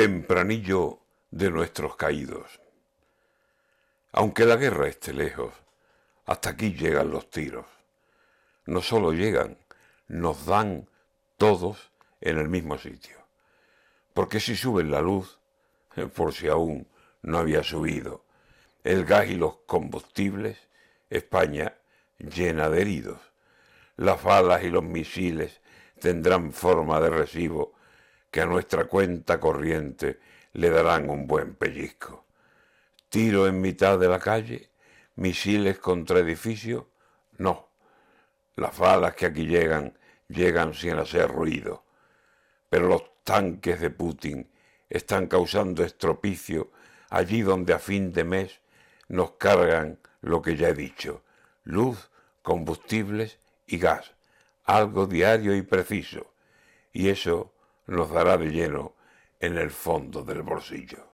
tempranillo de nuestros caídos. Aunque la guerra esté lejos, hasta aquí llegan los tiros. No solo llegan, nos dan todos en el mismo sitio. Porque si suben la luz, por si aún no había subido, el gas y los combustibles, España llena de heridos. Las balas y los misiles tendrán forma de recibo que a nuestra cuenta corriente le darán un buen pellizco. Tiro en mitad de la calle, misiles contra edificios, no. Las balas que aquí llegan, llegan sin hacer ruido. Pero los tanques de Putin están causando estropicio allí donde a fin de mes nos cargan lo que ya he dicho, luz, combustibles y gas, algo diario y preciso, y eso nos dará de lleno en el fondo del bolsillo.